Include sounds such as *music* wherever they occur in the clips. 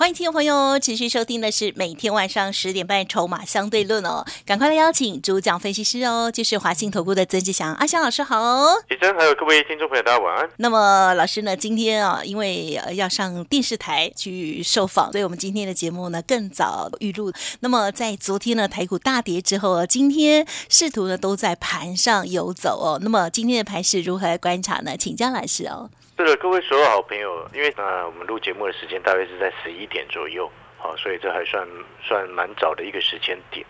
欢迎听众朋友持续收听的是每天晚上十点半《筹码相对论》哦，赶快来邀请主讲分析师哦，就是华信投顾的曾志祥阿祥老师好。李真还有各位听众朋友，大家晚安。那么老师呢，今天啊，因为呃要上电视台去受访，所以我们今天的节目呢更早预录。那么在昨天呢台股大跌之后，今天试图呢都在盘上游走哦。那么今天的盘势如何来观察呢？请江老师哦。是的，各位所有好朋友，因为呃我们录节目的时间大约是在十一点左右，好，所以这还算算蛮早的一个时间点。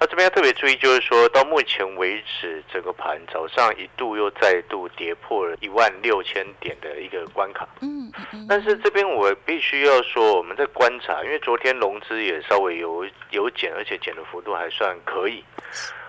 那这边要特别注意，就是说到目前为止，整个盘早上一度又再度跌破了一万六千点的一个关卡。嗯嗯但是这边我必须要说，我们在观察，因为昨天融资也稍微有有减，而且减的幅度还算可以。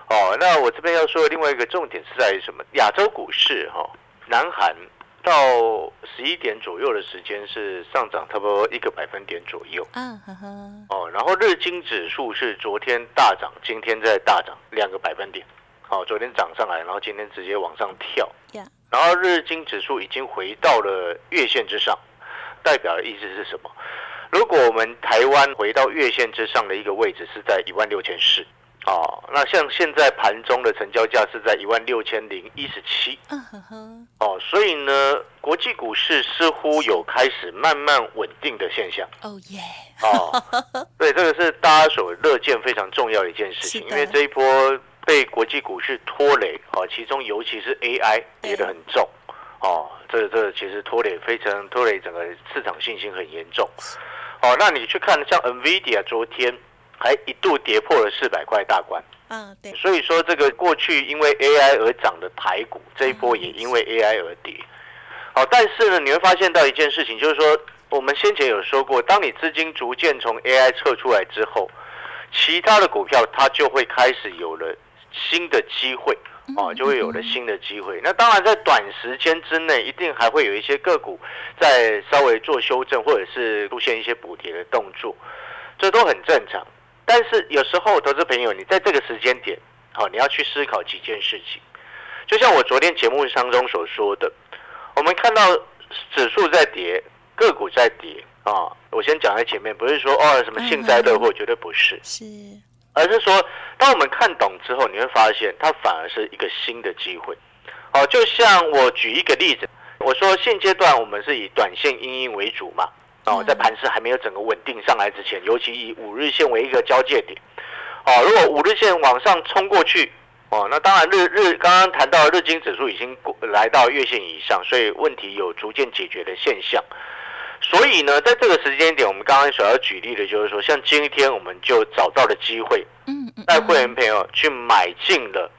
哦，那我这边要说的另外一个重点是在于什么？亚洲股市哈、南韩到十一点左右的时间是上涨差不多一个百分点左右。嗯呵呵，哦，然后日经指数是昨天大涨，今天在大涨两个百分点。好、昨天涨上来，然后今天直接往上跳。呀然后日经指数已经回到了月线之上，代表的意思是什么？如果我们台湾回到月线之上的一个位置是在一万六千四，哦，那像现在盘中的成交价是在一万六千零一十七，啊呵呵，哦，所以呢，国际股市似乎有开始慢慢稳定的现象。哦耶，哦，*laughs* 对，这个是大家所乐见非常重要的一件事情，因为这一波被国际股市拖累，哦，其中尤其是 AI 跌得很重，哦，这这其实拖累非常拖累整个市场信心很严重，哦，那你去看像 NVIDIA 昨天还一度跌破了四百块大关，嗯对，所以说这个过去因为 AI 而涨的台股，这一波也因为 AI 而跌。好，但是呢，你会发现到一件事情，就是说我们先前有说过，当你资金逐渐从 AI 撤出来之后，其他的股票它就会开始有了新的机会。哦，就会有了新的机会。那当然，在短时间之内，一定还会有一些个股在稍微做修正，或者是出现一些补跌的动作，这都很正常。但是有时候，投资朋友，你在这个时间点，好、你要去思考几件事情。就像我昨天节目当中所说的，我们看到指数在跌，个股在跌啊。我先讲在前面，不是说哦什么幸灾乐祸，绝对不是。是而是说，当我们看懂之后，你会发现它反而是一个新的机会。哦，就像我举一个例子，我说现阶段我们是以短线阴影为主嘛。哦嗯，在盘势还没有整个稳定上来之前，尤其以五日线为一个交界点。哦，如果五日线往上冲过去，哦，那当然日日刚刚谈到日经指数已经过来到月线以上，所以问题有逐渐解决的现象。所以呢，在这个时间点，我们刚刚所要举例的就是说，像今天我们就找到了机会，嗯嗯带会员朋友去买进了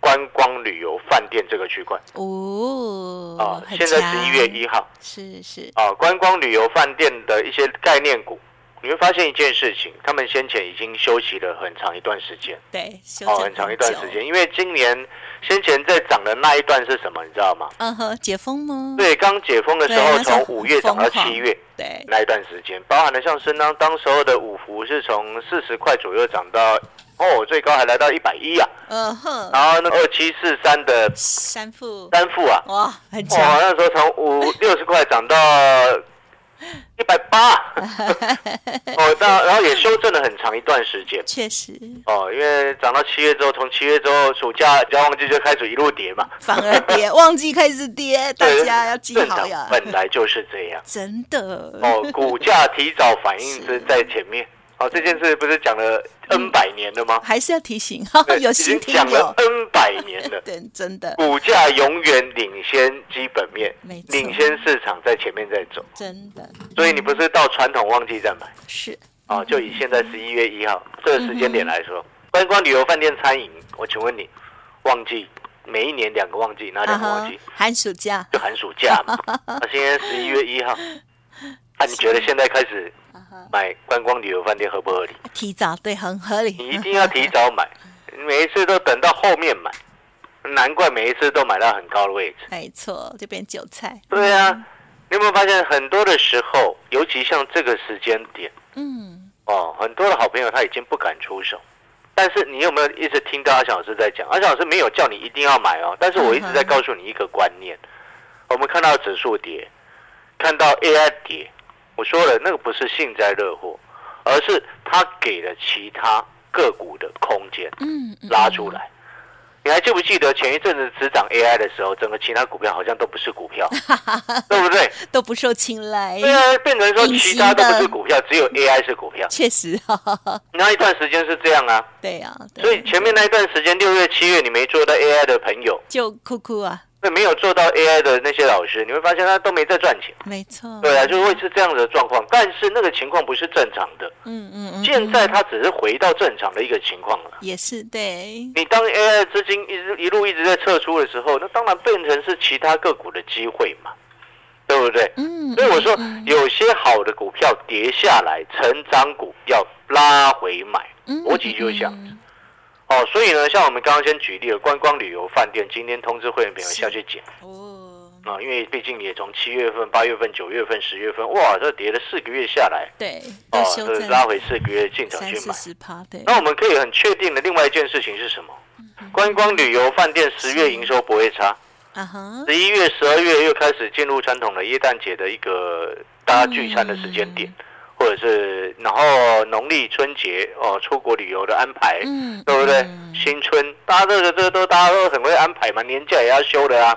观光旅游饭店这个区块。哦啊。现在强十一月一号。是是。啊，观光旅游饭店的一些概念股，你会发现一件事情，他们先前已经休息了很长一段时间，对，修哦，很长一段久时间，因为今年先前在涨的那一段是什么，你知道吗？嗯哼，解封吗？对，刚解封的时候，从五月涨到七月。对，那一段时间，包含了像深当当时候的五福是从四十块左右涨到哦，最高还来到一百一啊，嗯哼，然后那二七四三的三副三副啊，哇，很哇，强，那时候从五六十块涨到一百八，哦，那然后也修正了很长一段时间。确实。哦，因为涨到七月之后，从七月之后暑假交旺季就开始一路跌嘛，反而跌，旺季开始跌，大家要记好呀，本来就是这样。真的。哦，股价提早反应是在前面。哦，这件事不是讲了 N 百年了吗？还是要提醒，哈 *laughs* 有已经新听讲了，N 百年了。*laughs* 对，真的。股价永远领先基本面领先市场在前面在走，真的。所以你不是到传统旺季再买？是。哦。就以现在十一月一号这个时间点来说，观光旅游、饭店、餐饮，我请问你，旺季每一年两个旺季，哪两个旺季？寒暑假，就寒暑假嘛。那 *laughs* 现在十一月一号，那、你觉得现在开始买观光旅游饭店合不合理？提早对，很合理，你一定要提早买，*laughs* 每一次都等到后面买，难怪每一次都买到很高的位置。没错，就变韭菜。对啊，你有没有发现很多的时候，尤其像这个时间点，嗯，哦，很多的好朋友他已经不敢出手。但是你有没有一直听到阿翔老师在讲？阿翔老师没有叫你一定要买哦，但是我一直在告诉你一个观念：我们看到指数跌，看到 AI 跌，我说了，那个不是幸灾乐祸，而是他给了其他个股的空间，嗯，拉出来。你还记不记得前一阵子只涨 AI 的时候，整个其他股票好像都不是股票，*laughs* 对不对？*laughs* 都不受青睐。对啊，变成说其他都不是股票，只有 AI 是股票。确实，那一段时间是这样啊。对呀。所以前面那一段时间，六月、七月你没做到 AI 的朋友，就哭哭啊。那没有做到 AI 的那些老师，你会发现他都没在赚钱。没错。对啊，就会是这样的状况。但是那个情况不是正常的。嗯嗯嗯。现在他只是回到正常的一个情况了。也是对。你当 AI 资金一直一路一直在撤出的时候，那当然变成是其他个股的机会嘛，对不对？嗯。所以我说，有些好的股票跌下来，成长股要拉回买，逻辑就是这样子。哦，所以呢，像我们刚刚先举例了观光旅游饭店，今天通知会员朋友下去减哦，啊，因为毕竟也从七月份、八月份、九月份、十月份，哇，这跌了四个月下来，对，哦，这拉回四个月进场去买，对。那我们可以很确定的另外一件事情是什么？观光旅游饭店十月营收不会差，啊哈，十一月、十二月又开始进入传统的耶诞节的一个大家聚餐的时间点。或者是，然后农历春节哦，出国旅游的安排，嗯，对不对？新春，大家这个这个都大家都很会安排嘛，年假也要休的啊，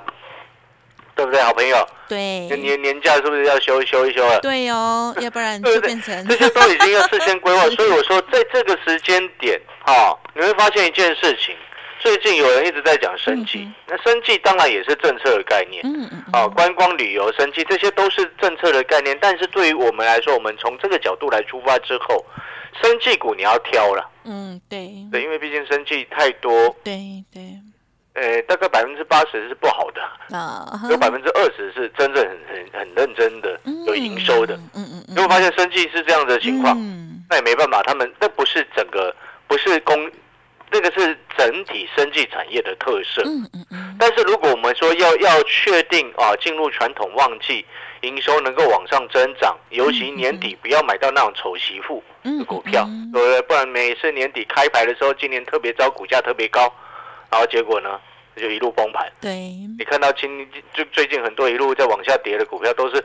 对不对？好朋友，对，年年假是不是要休休一休了？对哦，要不然就变成这些都已经要事先规划。*laughs* 所以我说，在这个时间点，哈，你会发现一件事情。最近有人一直在讲生计，那生计当然也是政策的概念。嗯嗯。啊，观光旅游、生计这些都是政策的概念，但是对于我们来说，我们从这个角度来出发之后，生计股你要挑了。嗯，对。对，因为毕竟生计太多。对对。呃，大概百分之八十是不好的，啊，有百分之二十是真正很很很认真的有营收的。嗯嗯嗯。如果发现生计是这样的情况，那也没办法，他们那不是整个不是公。这个是整体生技产业的特色。嗯嗯嗯。但是如果我们说要要确定啊，进入传统旺季，营收能够往上增长，尤其年底不要买到那种丑媳妇的股票，对不对？不然每次年底开牌的时候，今年特别糟，股价特别高，然后结果呢，就一路崩盘。对。你看到今就最近很多一路在往下跌的股票，都是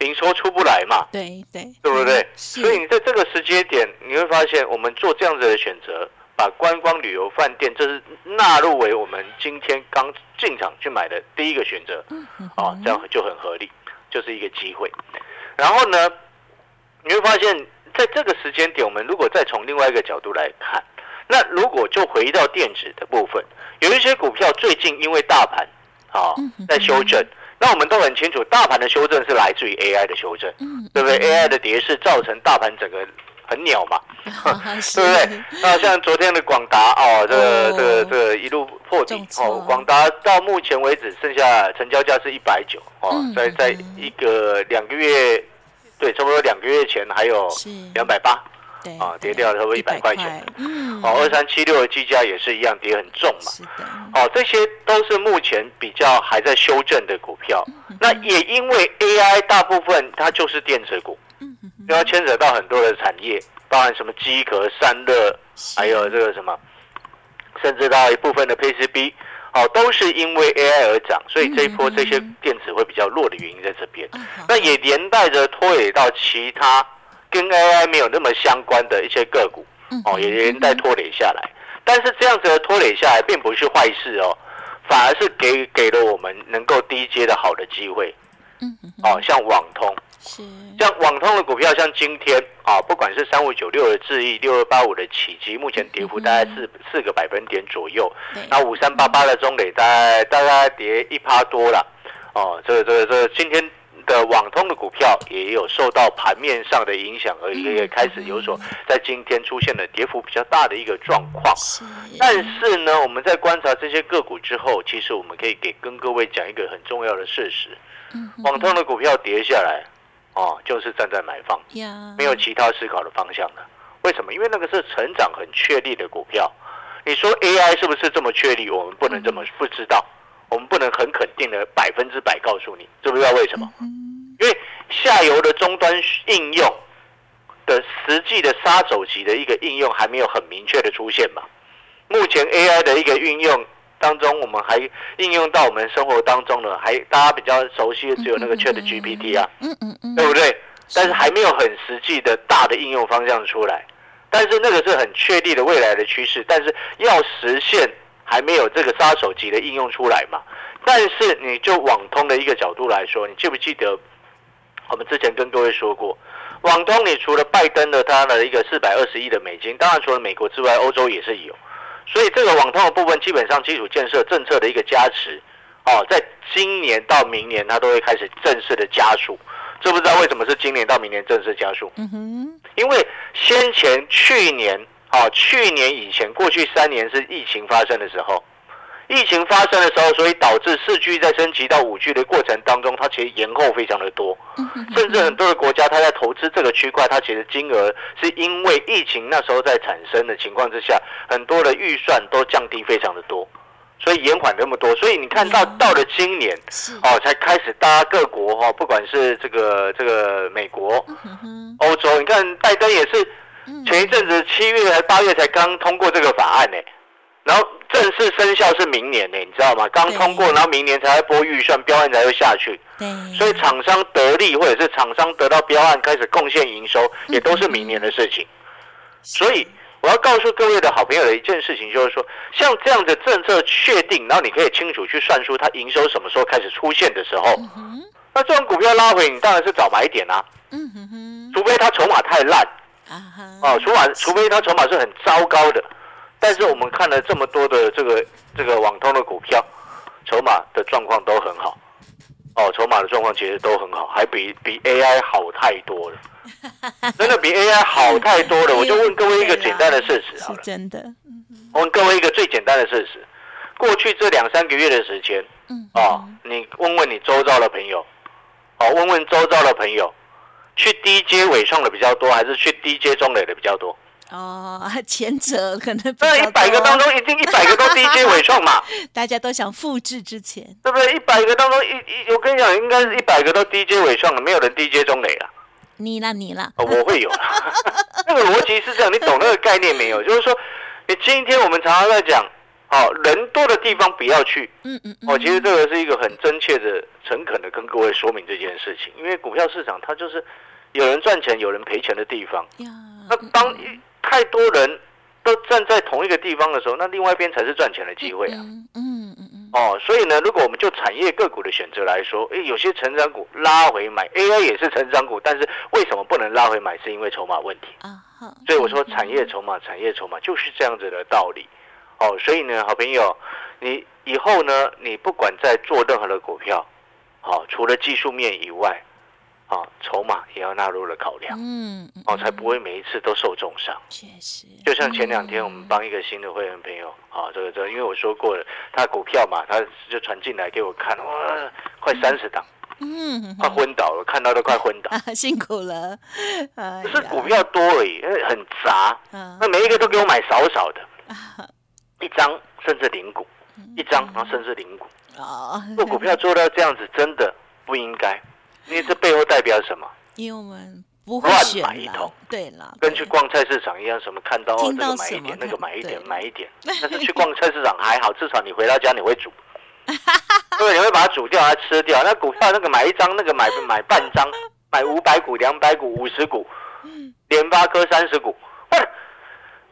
营收出不来嘛？对对。对不对？所以你在这个时间点，你会发现我们做这样子的选择。把观光旅游饭店，这是纳入为我们今天刚进场去买的第一个选择，哦，这样就很合理，就是一个机会。然后呢，你会发现在这个时间点，我们如果再从另外一个角度来看，那如果就回到电子的部分，有一些股票最近因为大盘啊在修正，那我们都很清楚，大盘的修正是来自于 AI 的修正，对不对？AI 的跌势造成大盘整个。很鸟嘛，*laughs* 对不对？那像昨天的广达哦，这个这个这个一路破底哦，广达到目前为止剩下成交价是一百九哦，在在一个两个月，对，差不多两个月前还有两百八，啊，跌掉差不多一百块钱，嗯。哦，二三七六的计价也是一样跌很重嘛，哦，这些都是目前比较还在修正的股票，那也因为 AI 大部分它就是电子股。嗯要牵扯到很多的产业，包含什么机壳、散热，还有这个什么，甚至到一部分的 PCB，哦，都是因为 AI 而涨，所以这一波这些电子会比较弱的原因在这边。那也连带着拖累到其他跟 AI 没有那么相关的一些个股，哦，也连带拖累下来。但是这样子的拖累下来，并不是坏事哦，反而是给给了我们能够低阶的好的机会。嗯，哦，像网通。是像网通的股票，像今天啊，不管是三五九六的智易，六二八五的启基，目前跌幅大概四四个百分点左右。那五三八八的中磊，大概大概跌一趴多了。哦，这个这个这个，今天的网通的股票也有受到盘面上的影响，而也开始有所在今天出现了跌幅比较大的一个状况。但是呢，我们在观察这些个股之后，其实我们可以给跟各位讲一个很重要的事实：网通的股票跌下来。哦，就是站在买方，没有其他思考的方向的。为什么？因为那个是成长很确立的股票，你说 AI 是不是这么确立？我们不能这么不知道，我们不能很肯定的百分之百告诉你，知不知道为什么？因为下游的终端应用的实际的杀手级的一个应用还没有很明确的出现嘛。目前 AI 的一个运用当中，我们还应用到我们生活当中呢，还大家比较熟悉的只有那个 Chat GPT 啊，嗯嗯嗯，对不对？但是还没有很实际的大的应用方向出来。但是那个是很确定的未来的趋势，但是要实现还没有这个杀手级的应用出来嘛。但是你就网通的一个角度来说，你记不记得我们之前跟各位说过，网通你除了拜登的他的一个四百二十亿的美金，当然除了美国之外，欧洲也是有。所以这个网通的部分基本上基础建设政策的一个加持，哦，在今年到明年它都会开始正式的加速。知不知道为什么是今年到明年正式加速？嗯哼，因为先前去年哦，去年以前过去三年是疫情发生的时候，疫情发生的时候，所以导致四 G 在升级到五 G 的过程当中，它其实延后非常的多，甚至很多的国家它在投资这个区块，它其实金额是因为疫情那时候在产生的情况之下，很多的预算都降低非常的多。所以延缓那么多，所以你看到到了今年哦，才开始大家各国哈，不管是这个这个美国、欧洲，你看拜登也是前一阵子七月还八月才刚通过这个法案呢，然后正式生效是明年呢，你知道吗？刚通过，然后明年才会拨预算，标案才会下去。所以厂商得利或者是厂商得到标案开始贡献营收，也都是明年的事情。所以。我要告诉各位的好朋友的一件事情，就是说，像这样的政策确定，然后你可以清楚去算出它营收什么时候开始出现的时候，那这种股票拉回，你当然是早买点啊。嗯哼哼，除非它筹码太烂啊，哦，除码除非它筹码是很糟糕的，但是我们看了这么多的这个这个网通的股票，筹码的状况都很好，哦，筹码的状况其实都很好，还比比 AI 好太多了。*laughs* 真的比 AI 好太多了，*laughs* 我就问各位一个简单的事实好了。真的，我问各位一个最简单的事实：过去这两三个月的时间，嗯，哦，你问问你周遭的朋友，哦，问问周遭的朋友，去 DJ 尾创的比较多，还是去 DJ 中磊的比较多？哦，前者可能那一百个当中，一定一百个都低阶尾创嘛？*laughs* 大家都想复制之前，对不对？一百个当中，一一我跟你讲，应该是一百个都低阶尾创了，没有人 DJ 中磊了。你啦，你啦，我会有 *laughs* 那个逻辑是这样，你懂那个概念没有？就是说，你今天我们常常在讲，哦，人多的地方不要去。嗯嗯。哦，其实这个是一个很真切的、诚恳的跟各位说明这件事情。因为股票市场它就是有人赚钱、有人赔钱的地方。那当太多人都站在同一个地方的时候，那另外一边才是赚钱的机会啊。嗯嗯嗯。哦，所以呢，如果我们就产业个股的选择来说，诶，有些成长股拉回买，AI 也是成长股，但是为什么不能拉回买？是因为筹码问题啊。所以我说产业筹码，产业筹码就是这样子的道理。哦，所以呢，好朋友，你以后呢，你不管在做任何的股票，好，除了技术面以外。啊，筹码也要纳入了考量，嗯，哦，才不会每一次都受重伤。确实，就像前两天我们帮一个新的会员朋友，啊，这个这，因为我说过了，他股票嘛，他就传进来给我看，哇，快三十档，嗯，快昏倒了，看到都快昏倒，*laughs* 辛苦了，是股票多而已，很杂，那每一个都给我买少少的，一张甚至零股，一张然后甚至零股，哦，做股票做到这样子，真的不应该。因为这背后代表什么？因为我们不会乱买一通，对了，跟去逛菜市场一样，什么看到这个买一点，那个买一点，买一点。但是去逛菜市场还好，至少你回到家你会煮，*laughs* 对，你会把它煮掉，它吃掉。那股票那个买一张，那个买买半张，买五百股、两百股、五十股，联发科三十股，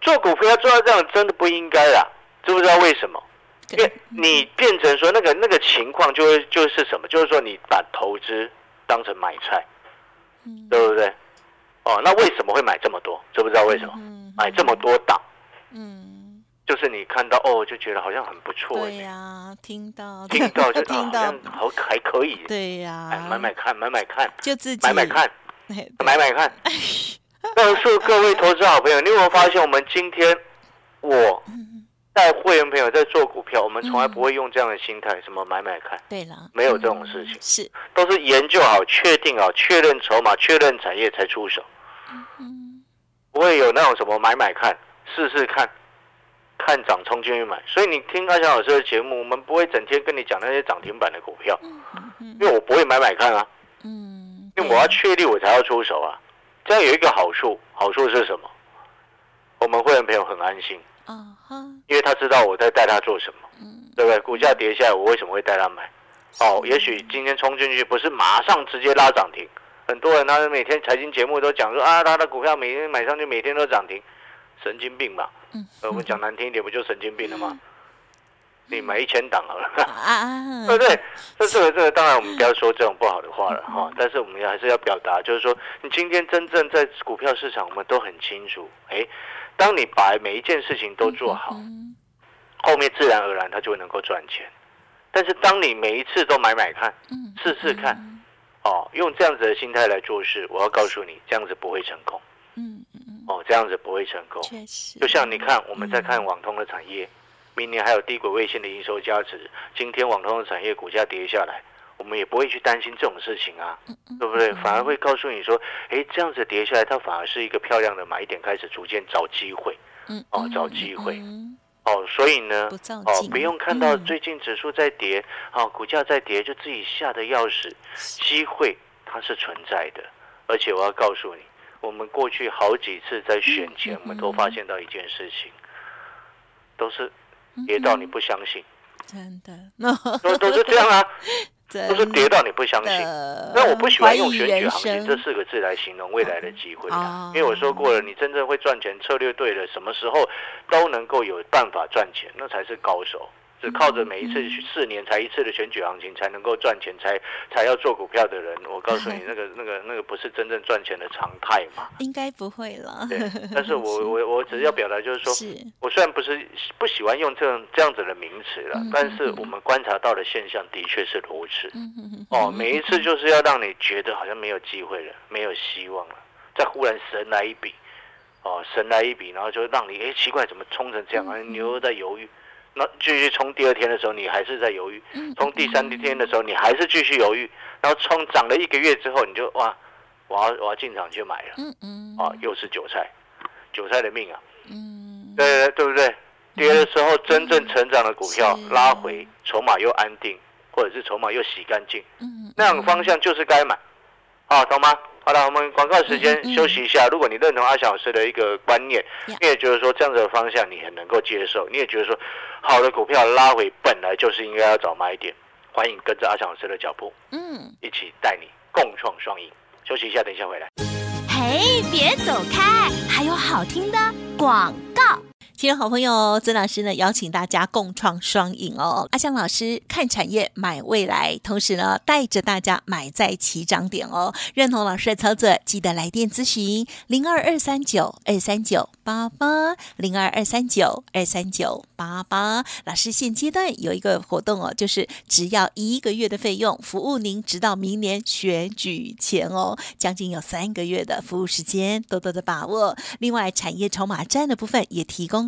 做股票做到这样真的不应该啊，知不知道为什么？因为你变成说那个那个情况，就会就是什么？就是说你把投资。当成买菜，对不对？哦，那为什么会买这么多？知不知道为什么？买这么多档，嗯，就是你看到哦，就觉得好像很不错。对呀，听到听到就 *laughs* 听到，好还可以。对呀，买买看，买买看，就自己买买看，*laughs* 买买看。告诉各位投资好朋友，你有没有发现我们今天我？带会员朋友在做股票，我们从来不会用这样的心态，什么买买看，对了，没有这种事情，是。都是研究好、确定好、确认筹码、确认产业才出手，嗯。不会有那种什么买买看、试试看，看涨冲进去买。所以你听阿翔老师的节目，我们不会整天跟你讲那些涨停板的股票，因为我不会买买看啊。嗯，因为我要确定我才要出手啊。这样有一个好处，好处是什么？我们会员朋友很安心，啊哈，因为他知道我在带他做什么，嗯对不对？股价跌下来，我为什么会带他买？哦，也许今天冲进去不是马上直接拉涨停，很多人他每天财经节目都讲说啊，他的股票每天买上去每天都涨停，神经病吧。嗯，呃我们讲难听一点，不就神经病了吗？你买一千档好了。啊，*laughs* 对不对？那这个这个，当然我们不要说这种不好的话了哈。但是我们还是要表达，就是说，你今天真正在股票市场，我们都很清楚。哎，当你把每一件事情都做好，嗯后面自然而然它就会能够赚钱。但是当你每一次都买买看，嗯试试看，哦，用这样子的心态来做事，我要告诉你，这样子不会成功。嗯嗯嗯，哦，这样子不会成功。确实，就像你看，我们在看网通的产业，明年还有低轨卫星的营收加持，今天网通的产业股价跌下来，我们也不会去担心这种事情啊，对不对？反而会告诉你说，哎，这样子跌下来，它反而是一个漂亮的买点，开始逐渐找机会。嗯哦，找机会。嗯。哦。所以呢，哦，不用看到嗯。最近指数在跌，哦，股价在跌，就自己吓得要死。机会它是存在的，而且我要告诉你，我们过去好几次在选前，嗯我们都发现到一件事情，都是跌到你不相信，真的，那 *laughs* 都都是这样啊，真都是跌到你不相信。的那我不喜欢用选举行情这四个字来形容未来的机会哦啊，因为我说过了，你真正会赚钱，策略对了，什么时候都能够有办法赚钱，那才是高手。只靠着每一次四年才一次的选举行情才能够赚钱，才才要做股票的人，我告诉你，*laughs* 那个那个那个不是真正赚钱的常态嘛。应该不会了，对，但是我 *laughs* 我我只是要表达就是说，是我虽然不是不喜欢用这样这样子的名词了嗯，但是我们观察到的现象的确是如此。哦，每一次就是要让你觉得好像没有机会了，没有希望了，再忽然神来一笔，哦，神来一笔，然后就让你哎奇怪怎么冲成这样，啊，你又在犹豫，那继续冲第二天的时候你还是在犹豫，嗯冲第三天的时候你还是继续犹豫，然后冲涨了一个月之后你就哇，我要我要进场去买了，嗯嗯。啊，又是韭菜，韭菜的命啊，嗯，对对不对？跌的时候真正成长的股票拉回，筹码又安定，或者是筹码又洗干净。嗯那样方向就是该买，啊，懂吗？好了，我们广告时间休息一下。如果你认同阿小老师的一个观念，你也觉得说这样子的方向你很能够接受，你也觉得说好的股票拉回本来就是应该要找买点，欢迎跟着阿小老师的脚步，嗯，一起带你共创双赢。休息一下，等一下回来。嘿，别走开，还有好听的广告。亲爱好朋友，曾老师呢邀请大家共创双赢哦。阿香老师看产业买未来，同时呢带着大家买在起涨点哦。认同老师的操作，记得来电咨询零二二三九二三九八八零二二三九二三九八八。老师现阶段有一个活动哦，就是只要一个月的费用，服务您直到明年选举前哦，将近有三个月的服务时间，多多的把握。另外，产业筹码站的部分也提供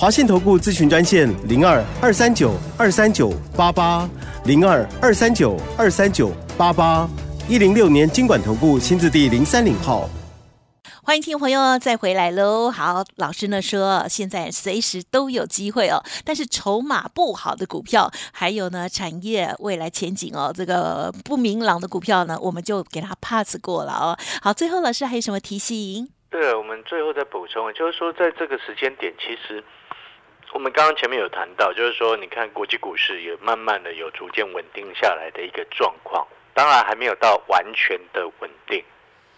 华信投顾咨询专线零二二三九二三九八八零二二三九二三九八八，一零六年经管投顾新字第零三零号。欢迎听众朋友再回来喽！好，老师呢说现在随时都有机会哦，但是筹码不好的股票，还有呢产业未来前景哦，这个不明朗的股票呢，我们就给它 pass 过了哦。好，最后老师还有什么提醒？对了，我们最后再补充，就是说在这个时间点，其实我们刚刚前面有谈到，就是说你看国际股市也慢慢的有逐渐稳定下来的一个状况，当然还没有到完全的稳定。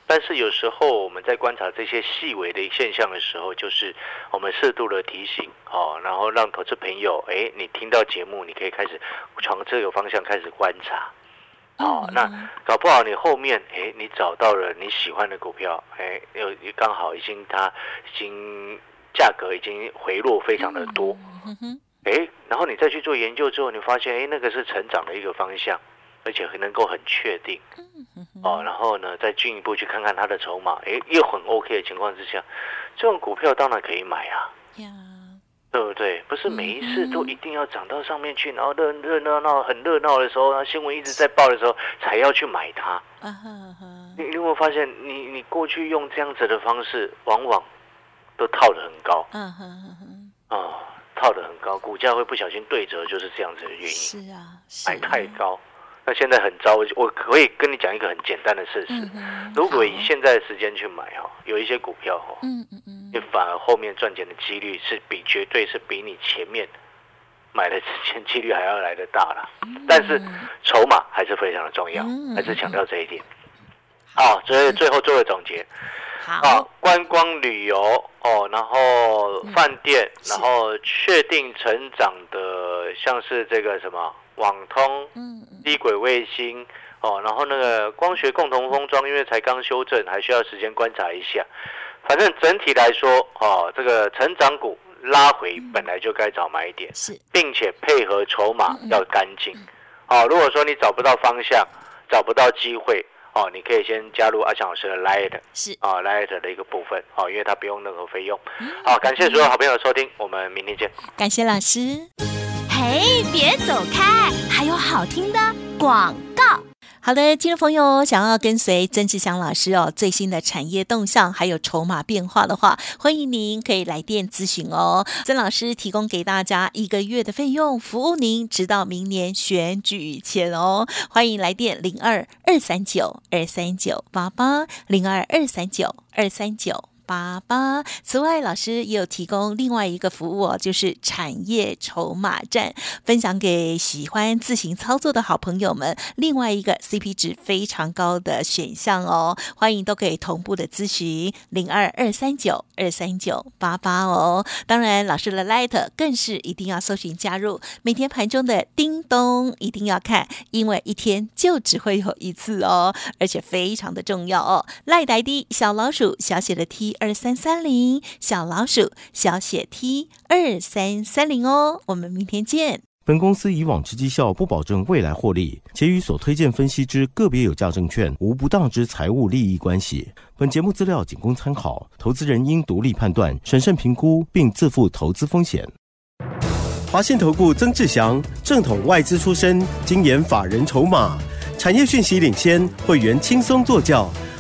但是有时候我们在观察这些细微的现象的时候，就是我们适度的提醒哦，然后让投资朋友，哎，你听到节目，你可以开始从这个方向开始观察。哦，那搞不好你后面，哎，你找到了你喜欢的股票，哎，又刚好已经它已经价格已经回落非常的多，哎，然后你再去做研究之后，你发现，哎，那个是成长的一个方向，而且能够很确定，哦，然后呢，再进一步去看看它的筹码，诶，又很 OK 的情况之下，这种股票当然可以买啊，呀，对不对？不是每一次都一定要涨到上面去，然后热热闹闹很热闹的时候，然后新闻一直在报的时候，才要去买它。你你有没有发现，你你过去用这样子的方式，往往都套得很高嗯哼哼哼，啊、套得很高，股价会不小心对折，就是这样子的原因。是啊，是买太高，那现在很糟。我我可以跟你讲一个很简单的事实，嗯，如果以好现在的时间去买哈，有一些股票哈，嗯嗯嗯，你反而后面赚钱的几率是比绝对是比你前面买的之前几率还要来的大啦。*laughs* 但是筹码还是非常的重要嗯，还是强调这一点。好，所以最后做个总结啊好，，观光旅游哦，然后饭店，嗯然后确定成长的，像是这个什么网通，嗯嗯。低轨卫星哦，然后那个光学共同封装，因为才刚修正，还需要时间观察一下。反正整体来说，哦，这个成长股拉回本来就该找买点，是，并且配合筹码嗯。要干净。哦，如果说你找不到方向，找不到机会，哦，你可以先加入阿强老师的 Light 是，啊 Light 的一个部分，哦，因为它不用任何费用。嗯好，感谢所有好朋友的收听，我们明天见。感谢老师。嘿，别走开，还有好听的广告。好的，听众朋友，想要跟随曾志祥老师哦最新的产业动向还有筹码变化的话，欢迎您可以来电咨询哦。曾老师提供给大家一个月的费用，服务您直到明年选举前哦。欢迎来电零二二三九二三九八八零二二三九二三九。八八。此外，老师也有提供另外一个服务哦，就是产业筹码站，分享给喜欢自行操作的好朋友们。另外一个 CP 值非常高的选项哦，欢迎都可以同步的咨询零二二三九二三九八八哦。当然，老师的 Light 更是一定要搜寻加入，每天盘中的叮咚一定要看，因为一天就只会有一次哦，而且非常的重要哦。赖呆的小老鼠小写的 T 二三三零，小老鼠小写 T 二三三零哦。我们明天见。本公司以往之绩效不保证未来获利，且与所推荐分析之个别有价证券无不当之财务利益关系。本节目资料仅供参考，投资人应独立判断、审慎评估，并自负投资风险。华信投顾曾志祥，正统外资出身，精研法人筹码，产业讯息领先，会员轻松做教，